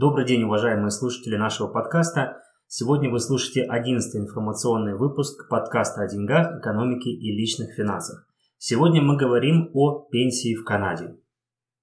Добрый день, уважаемые слушатели нашего подкаста. Сегодня вы слушаете 11 информационный выпуск подкаста о деньгах, экономике и личных финансах. Сегодня мы говорим о пенсии в Канаде.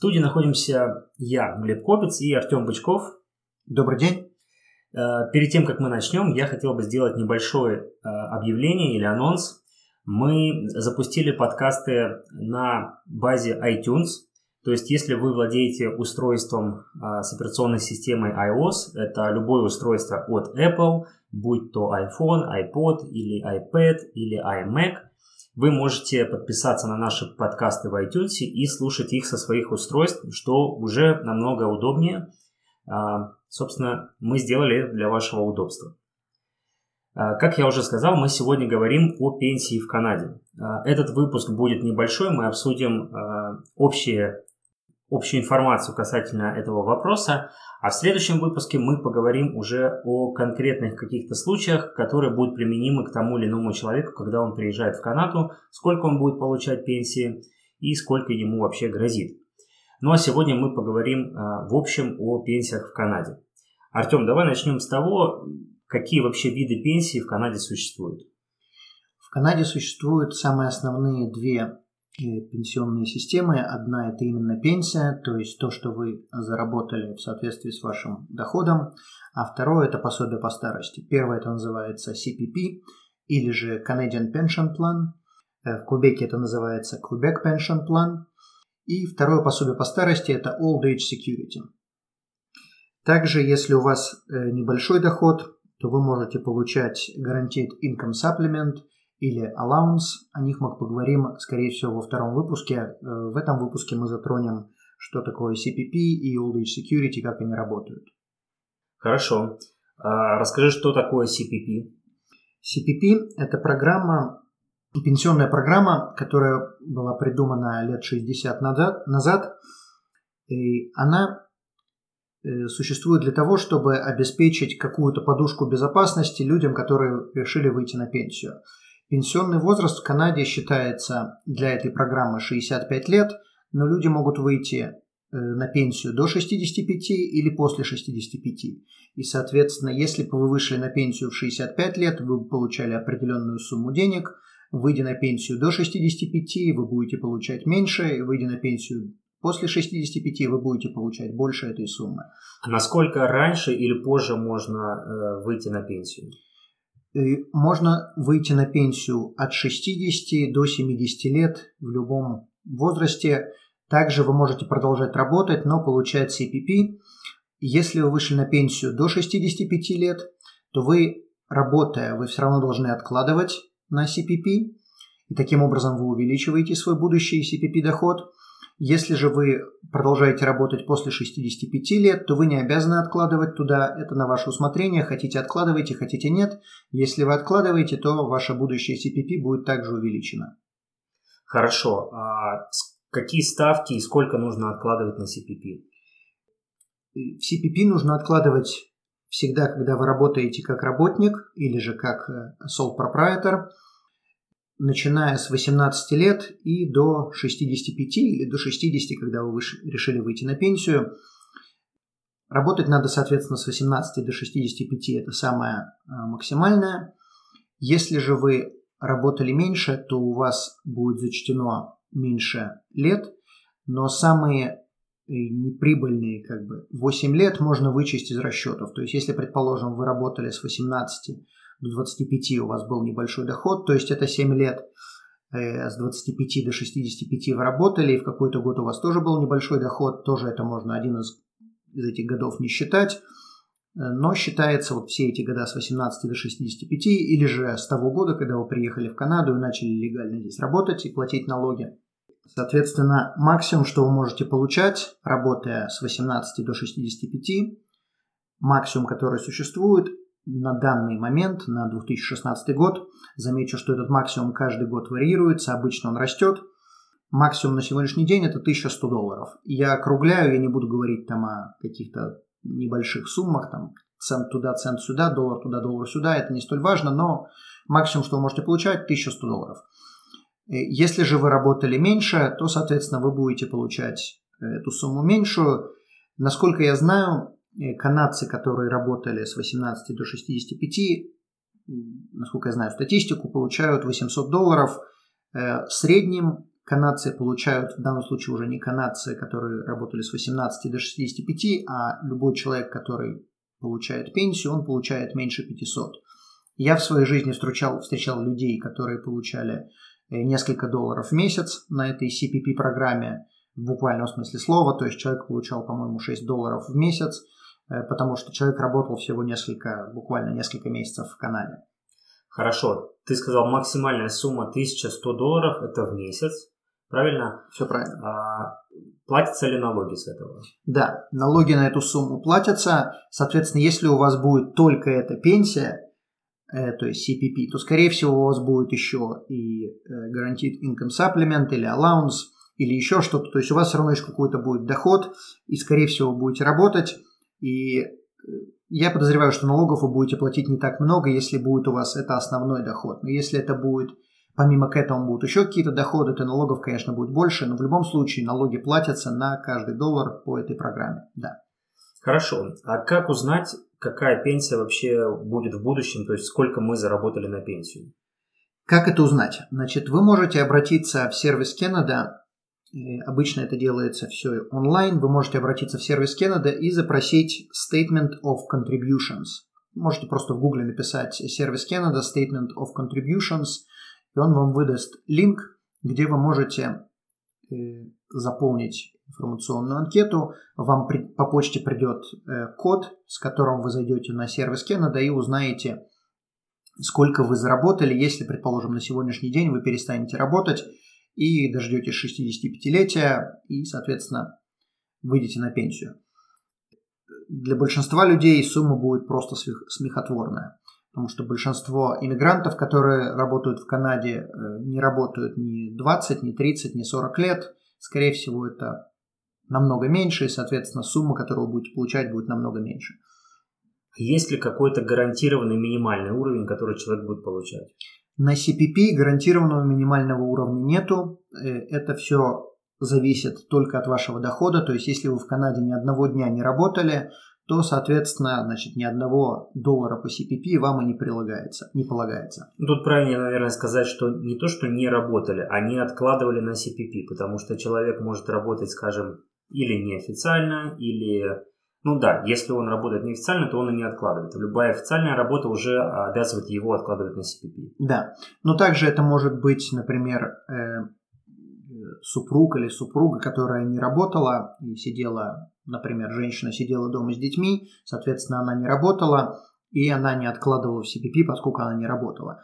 студии находимся я, Глеб Копец и Артем Бычков. Добрый день. Э, перед тем, как мы начнем, я хотел бы сделать небольшое э, объявление или анонс. Мы запустили подкасты на базе iTunes. То есть, если вы владеете устройством э, с операционной системой iOS, это любое устройство от Apple, будь то iPhone, iPod или iPad или iMac – вы можете подписаться на наши подкасты в iTunes и слушать их со своих устройств, что уже намного удобнее. А, собственно, мы сделали это для вашего удобства. А, как я уже сказал, мы сегодня говорим о пенсии в Канаде. А, этот выпуск будет небольшой, мы обсудим общие, общую информацию касательно этого вопроса, а в следующем выпуске мы поговорим уже о конкретных каких-то случаях, которые будут применимы к тому или иному человеку, когда он приезжает в Канаду, сколько он будет получать пенсии и сколько ему вообще грозит. Ну а сегодня мы поговорим а, в общем о пенсиях в Канаде. Артем, давай начнем с того, какие вообще виды пенсии в Канаде существуют. В Канаде существуют самые основные две пенсионные системы. Одна – это именно пенсия, то есть то, что вы заработали в соответствии с вашим доходом. А второе – это пособие по старости. Первое – это называется CPP или же Canadian Pension Plan. Э, в Кубеке это называется Quebec Pension Plan. И второе пособие по старости – это Old Age Security. Также, если у вас э, небольшой доход, то вы можете получать Guaranteed Income Supplement – или allowance. О них мы поговорим, скорее всего, во втором выпуске. Э, в этом выпуске мы затронем, что такое CPP и Old Age Security, как они работают. Хорошо. А расскажи, что такое CPP? CPP – это программа, пенсионная программа, которая была придумана лет 60 назад. назад и она э, существует для того, чтобы обеспечить какую-то подушку безопасности людям, которые решили выйти на пенсию. Пенсионный возраст в Канаде считается для этой программы 65 лет, но люди могут выйти э, на пенсию до 65 или после 65. И, соответственно, если бы вы вышли на пенсию в 65 лет, вы бы получали определенную сумму денег, выйдя на пенсию до 65, вы будете получать меньше, выйдя на пенсию после 65, вы будете получать больше этой суммы. А насколько раньше или позже можно э, выйти на пенсию? Можно выйти на пенсию от 60 до 70 лет в любом возрасте. Также вы можете продолжать работать, но получать CPP. Если вы вышли на пенсию до 65 лет, то вы, работая, вы все равно должны откладывать на CPP. И таким образом вы увеличиваете свой будущий CPP доход. Если же вы продолжаете работать после 65 лет, то вы не обязаны откладывать туда. Это на ваше усмотрение. Хотите откладывайте, хотите нет. Если вы откладываете, то ваше будущее CPP будет также увеличено. Хорошо. А какие ставки и сколько нужно откладывать на CPP? В CPP нужно откладывать всегда, когда вы работаете как работник или же как э, sole proprietor – начиная с 18 лет и до 65 или до 60, когда вы решили выйти на пенсию. Работать надо, соответственно, с 18 до 65, это самое а, максимальное. Если же вы работали меньше, то у вас будет зачтено меньше лет, но самые э, неприбыльные как бы 8 лет можно вычесть из расчетов. То есть, если, предположим, вы работали с 18 до 25 у вас был небольшой доход, то есть это 7 лет э, с 25 до 65 вы работали, и в какой-то год у вас тоже был небольшой доход, тоже это можно один из, из этих годов не считать, э, но считается вот все эти года с 18 до 65 или же с того года, когда вы приехали в Канаду и начали легально здесь работать и платить налоги. Соответственно, максимум, что вы можете получать, работая с 18 до 65, максимум, который существует на данный момент, на 2016 год. Замечу, что этот максимум каждый год варьируется, обычно он растет. Максимум на сегодняшний день это 1100 долларов. Я округляю, я не буду говорить там о каких-то небольших суммах, там цент туда, цент сюда, доллар туда, доллар сюда, это не столь важно, но максимум, что вы можете получать, 1100 долларов. Э, если же вы работали меньше, то, соответственно, вы будете получать э, эту сумму меньшую. Насколько я знаю, канадцы, которые работали с 18 до 65, насколько я знаю статистику, получают 800 долларов. В среднем канадцы получают, в данном случае уже не канадцы, которые работали с 18 до 65, а любой человек, который получает пенсию, он получает меньше 500. Я в своей жизни встречал, встречал людей, которые получали э, несколько долларов в месяц на этой CPP-программе, в буквальном смысле слова, то есть человек получал, по-моему, 6 долларов в месяц, э, потому что человек работал всего несколько, буквально несколько месяцев в Канаде. Хорошо, ты сказал максимальная сумма 1100 долларов, это в месяц, правильно? Все правильно. А, платятся ли налоги с этого? Да, налоги на эту сумму платятся. Соответственно, если у вас будет только эта пенсия, э, то есть CPP, то, скорее всего, у вас будет еще и э, Guaranteed Income Supplement или Allowance, или еще что-то. То есть у вас все равно еще какой-то будет доход, и, скорее всего, будете работать. И э, я подозреваю, что налогов вы будете платить не так много, если будет у вас это основной доход. Но если это будет Помимо к этому будут еще какие-то доходы, то налогов, конечно, будет больше, но в любом случае налоги платятся на каждый доллар по этой программе. Да. Хорошо. А как узнать, какая пенсия вообще будет в будущем, то есть сколько мы заработали на пенсию? Как это узнать? Значит, вы можете обратиться в сервис Canada. Обычно это делается все онлайн. Вы можете обратиться в сервис Canada и запросить Statement of Contributions. Можете просто в гугле написать сервис Canada Statement of Contributions – и он вам выдаст линк, где вы можете э, заполнить информационную анкету, вам по почте придет э, код, с которым вы зайдете на сервис Canada и узнаете, сколько вы заработали, если, предположим, на сегодняшний день вы перестанете работать и дождетесь 65-летия и, соответственно, выйдете на пенсию. Для большинства людей сумма будет просто смехотворная потому что большинство иммигрантов, которые работают в Канаде, э, не работают ни 20, ни 30, ни 40 лет. Скорее всего, это намного меньше, и, соответственно, сумма, которую вы будете получать, будет намного меньше. Есть ли какой-то гарантированный минимальный уровень, который человек будет получать? На CPP гарантированного минимального уровня нету. Э, это все зависит только от вашего дохода. То есть, если вы в Канаде ни одного дня не работали, то, соответственно, значит, ни одного доллара по CPP вам и не прилагается, не полагается. Тут правильнее, наверное, сказать, что не то, что не работали, они откладывали на CPP, потому что человек может работать, скажем, или неофициально, или... Ну да, если он работает неофициально, то он и не откладывает. Любая официальная работа уже обязывает его откладывать на CPP. Да, но также это может быть, например, э, супруг или супруга, которая не работала и сидела например, женщина сидела дома с детьми, соответственно, она не работала, и она не откладывала в CPP, поскольку она не работала.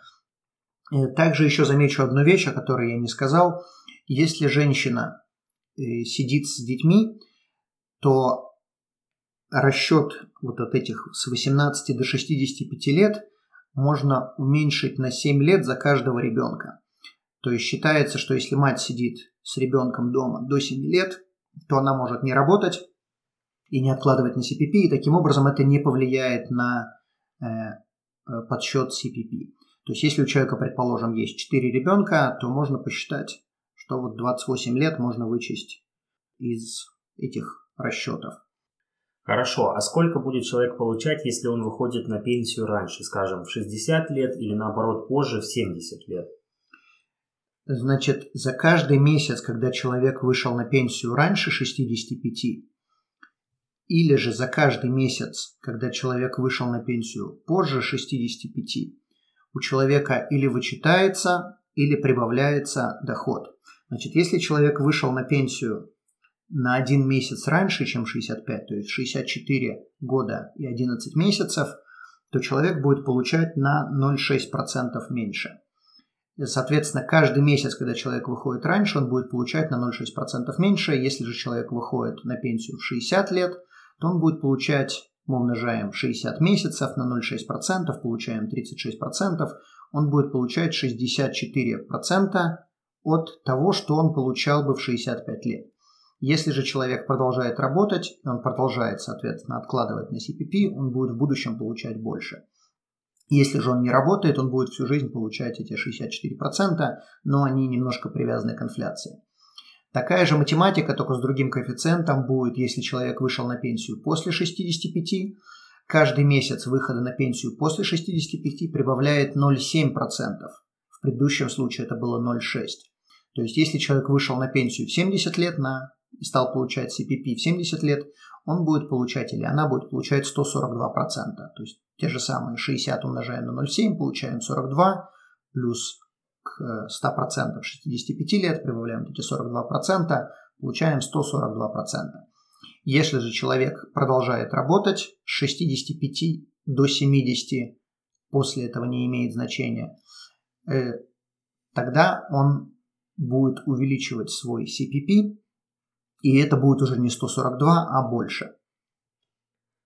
Э, также еще замечу одну вещь, о которой я не сказал. Если женщина э, сидит с детьми, то расчет вот от этих с 18 до 65 лет можно уменьшить на 7 лет за каждого ребенка. То есть считается, что если мать сидит с ребенком дома до 7 лет, то она может не работать, и не откладывать на CPP, и таким образом это не повлияет на э, э подсчет CPP. То есть если у человека, предположим, есть 4 ребенка, то можно посчитать, что вот 28 лет можно вычесть из этих расчетов. Хорошо, а сколько будет человек получать, если он выходит на пенсию раньше, скажем, в 60 лет или наоборот позже, в 70 лет? Значит, за каждый месяц, когда человек вышел на пенсию раньше 65, или же за каждый месяц, когда человек вышел на пенсию позже 65, у человека или вычитается, или прибавляется доход. Значит, если человек вышел на пенсию на один месяц раньше, чем 65, то есть 64 года и 11 месяцев, то человек будет получать на 0,6% меньше. Соответственно, каждый месяц, когда человек выходит раньше, он будет получать на 0,6% меньше. Если же человек выходит на пенсию в 60 лет, то он будет получать мы умножаем 60 месяцев на 0,6%, получаем 36%, он будет получать 64% от того, что он получал бы в 65 лет. Если же человек продолжает работать, он продолжает, соответственно, откладывать на CPP, он будет в будущем получать больше. Если же он не работает, он будет всю жизнь получать эти 64%, но они немножко привязаны к инфляции. Такая же математика, только с другим коэффициентом, будет, если человек вышел на пенсию после 65, каждый месяц выхода на пенсию после 65 прибавляет 0,7%. В предыдущем случае это было 0,6%. То есть, если человек вышел на пенсию в 70 лет на, и стал получать CPP в 70 лет, он будет получать или она будет получать 142%. То есть, те же самые 60 умножаем на 0,7, получаем 42, плюс к 100% 65 лет, прибавляем эти 42%, получаем 142%. Если же человек продолжает работать с 65 до 70, после этого не имеет значения, э, тогда он будет увеличивать свой CPP, и это будет уже не 142, а больше.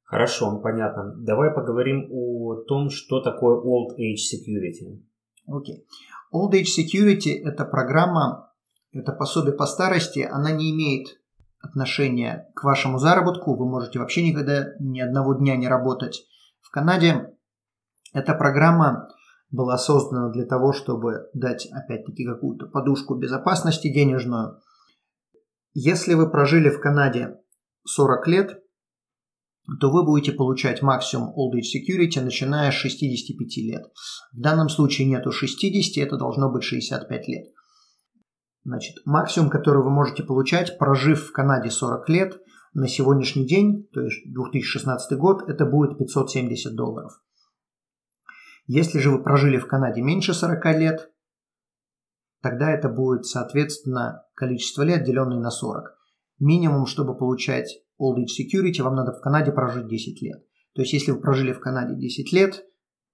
Хорошо, понятно. Давай поговорим о том, что такое Old Age Security. Окей. Okay. Old Age Security – это программа, это пособие по старости, она не имеет отношения к вашему заработку, вы можете вообще никогда ни одного дня не работать. В Канаде эта программа была создана для того, чтобы дать, опять-таки, какую-то подушку безопасности денежную. Если вы прожили в Канаде 40 лет, то вы будете получать максимум Old Age Security, начиная с 65 лет. В данном случае нету 60, это должно быть 65 лет. Значит, максимум, который вы можете получать, прожив в Канаде 40 лет, на сегодняшний день, то есть 2016 год, это будет 570 долларов. Если же вы прожили в Канаде меньше 40 лет, тогда это будет, соответственно, количество лет, деленное на 40. Минимум, чтобы получать Old Age Security, вам надо в Канаде прожить 10 лет. То есть, если вы прожили в Канаде 10 лет,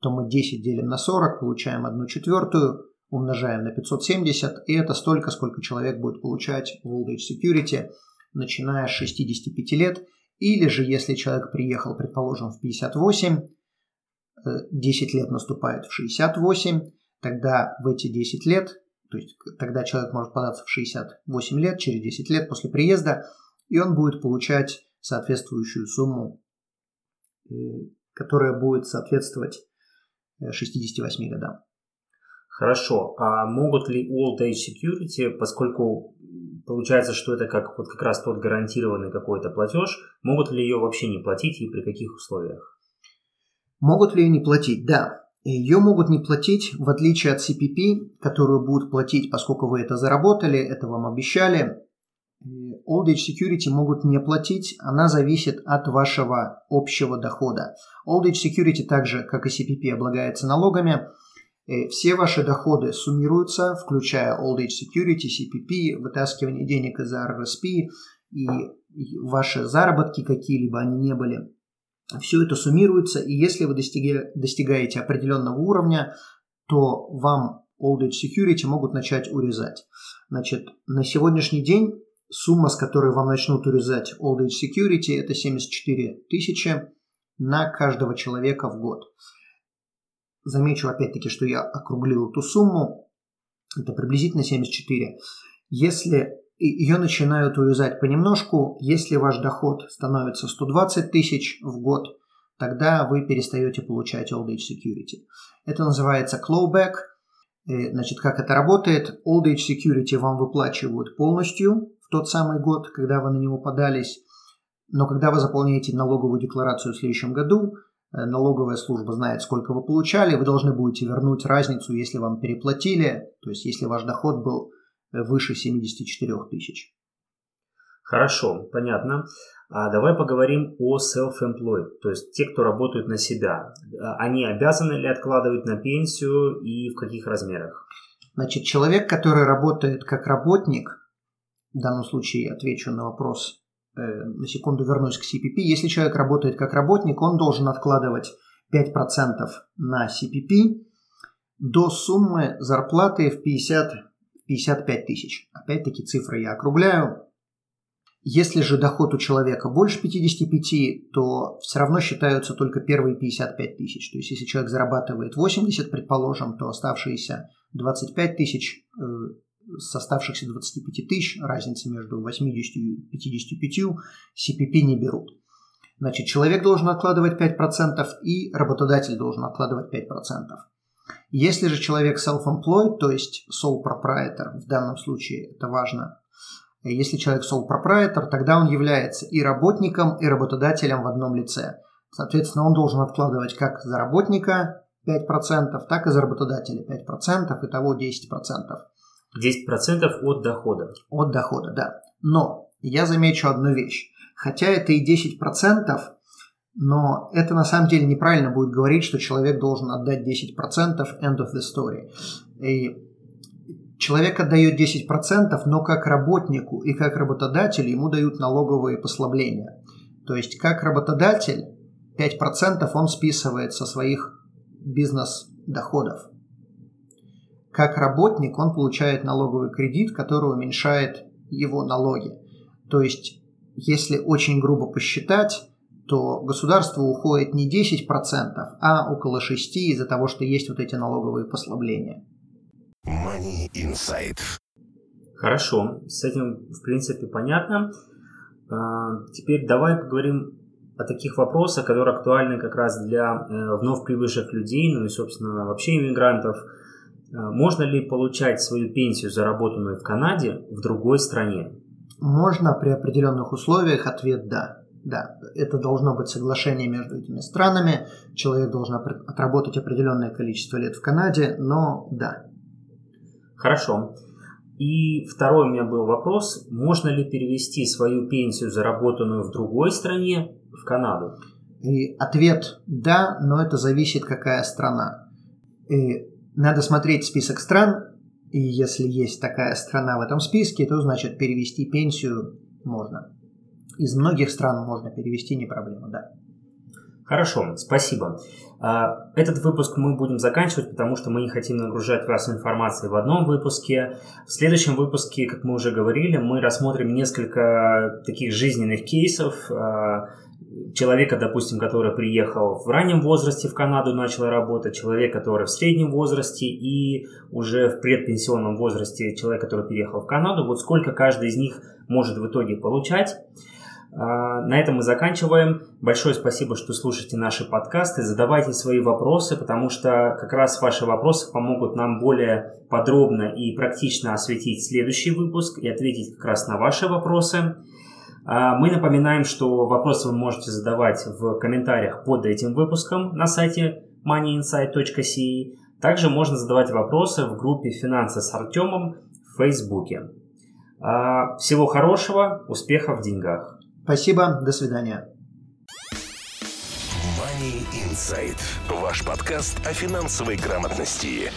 то мы 10 делим на 40, получаем 1 четвертую, умножаем на 570, и это столько, сколько человек будет получать в Old Age Security, начиная с 65 лет. Или же, если человек приехал, предположим, в 58, 10 лет наступает в 68, тогда в эти 10 лет, то есть тогда человек может податься в 68 лет, через 10 лет после приезда, и он будет получать соответствующую сумму, э, которая будет соответствовать 68 э, годам. Хорошо. А могут ли Old Age Security, поскольку получается, что это как, вот как раз тот гарантированный какой-то платеж, могут ли ее вообще не платить и при каких условиях? Могут ли они платить? Да. Ее могут не платить, в отличие от CPP, которую будут платить, поскольку вы это заработали, это вам обещали. Old Age Security могут не платить, она зависит от вашего общего дохода. Old Age Security также, как и CPP, облагается налогами. Все ваши доходы суммируются, включая Old Age Security, CPP, вытаскивание денег из RRSP и ваши заработки какие-либо они не были – все это суммируется, и если вы достигаете определенного уровня, то вам Old Age Security могут начать урезать. Значит, на сегодняшний день сумма, с которой вам начнут урезать Old Age Security, это 74 тысячи на каждого человека в год. Замечу опять-таки, что я округлил эту сумму. Это приблизительно 74. Если ее начинают урезать понемножку. Если ваш доход становится 120 тысяч в год, тогда вы перестаете получать Old Age Security. Это называется clawback. Э, значит, как это работает? Old Age Security вам выплачивают полностью в тот самый год, когда вы на него подались. Но когда вы заполняете налоговую декларацию в следующем году, э, налоговая служба знает, сколько вы получали, вы должны будете вернуть разницу, если вам переплатили, то есть если ваш доход был выше 74 тысяч. Хорошо, понятно. А давай поговорим о self-employed, то есть те, кто работают на себя. А они обязаны ли откладывать на пенсию и в каких размерах? Значит, человек, который работает как работник, в данном случае отвечу на вопрос, э, на секунду вернусь к CPP. Если человек работает как работник, он должен откладывать 5% на CPP до суммы зарплаты в 50 55 тысяч. Опять-таки цифры я округляю. Если же доход у человека больше 55, то все равно считаются только первые 55 тысяч. То есть, если человек зарабатывает 80, предположим, то оставшиеся 25 тысяч э, с оставшихся 25 тысяч, разница между 80 и 55, CPP не берут. Значит, человек должен откладывать 5% и работодатель должен откладывать 5%. Если же человек self-employed, то есть sole proprietor, в данном случае это важно, если человек sole proprietor, тогда он является и работником, и работодателем в одном лице. Соответственно, он должен откладывать как за работника 5%, так и за работодателя 5%, итого 10%. 10% от дохода. От дохода, да. Но я замечу одну вещь. Хотя это и 10%, но это на самом деле неправильно будет говорить, что человек должен отдать 10% end of the story. И человек отдает 10%, но как работнику и как работодателю ему дают налоговые послабления. То есть как работодатель 5% он списывает со своих бизнес-доходов. Как работник он получает налоговый кредит, который уменьшает его налоги. То есть если очень грубо посчитать, то государству уходит не 10%, а около 6% из-за того, что есть вот эти налоговые послабления. Money Insight. Хорошо, с этим в принципе понятно. А, теперь давай поговорим о таких вопросах, которые актуальны как раз для э, вновь прибывших людей, ну и, собственно, вообще иммигрантов. А, можно ли получать свою пенсию, заработанную в Канаде, в другой стране? Можно при определенных условиях. Ответ да. Да, это должно быть соглашение между этими странами. Человек должен отработать определенное количество лет в Канаде, но да. Хорошо. И второй у меня был вопрос. Можно ли перевести свою пенсию, заработанную в другой стране, в Канаду? И ответ да, но это зависит, какая страна. И надо смотреть список стран, и если есть такая страна в этом списке, то значит перевести пенсию можно. Из многих стран можно перевести, не проблема, да. Хорошо, спасибо. А, этот выпуск мы будем заканчивать, потому что мы не хотим нагружать вас информацией в одном выпуске. В следующем выпуске, как мы уже говорили, мы рассмотрим несколько таких жизненных кейсов, а, человека, допустим, который приехал в раннем возрасте в Канаду, начал работать, человек, который в среднем возрасте и уже в предпенсионном возрасте человек, который переехал в Канаду, вот сколько каждый из них может в итоге получать. А, на этом мы заканчиваем. Большое спасибо, что слушаете наши подкасты. Задавайте свои вопросы, потому что как раз ваши вопросы помогут нам более подробно и практично осветить следующий выпуск и ответить как раз на ваши вопросы. А, мы напоминаем, что вопросы вы можете задавать в комментариях под этим выпуском на сайте moneyinsight.ca. Также можно задавать вопросы в группе «Финансы с Артемом» в Фейсбуке. А, всего хорошего, успехов в деньгах. Спасибо, до свидания. Money Insight. Ваш подкаст о финансовой грамотности.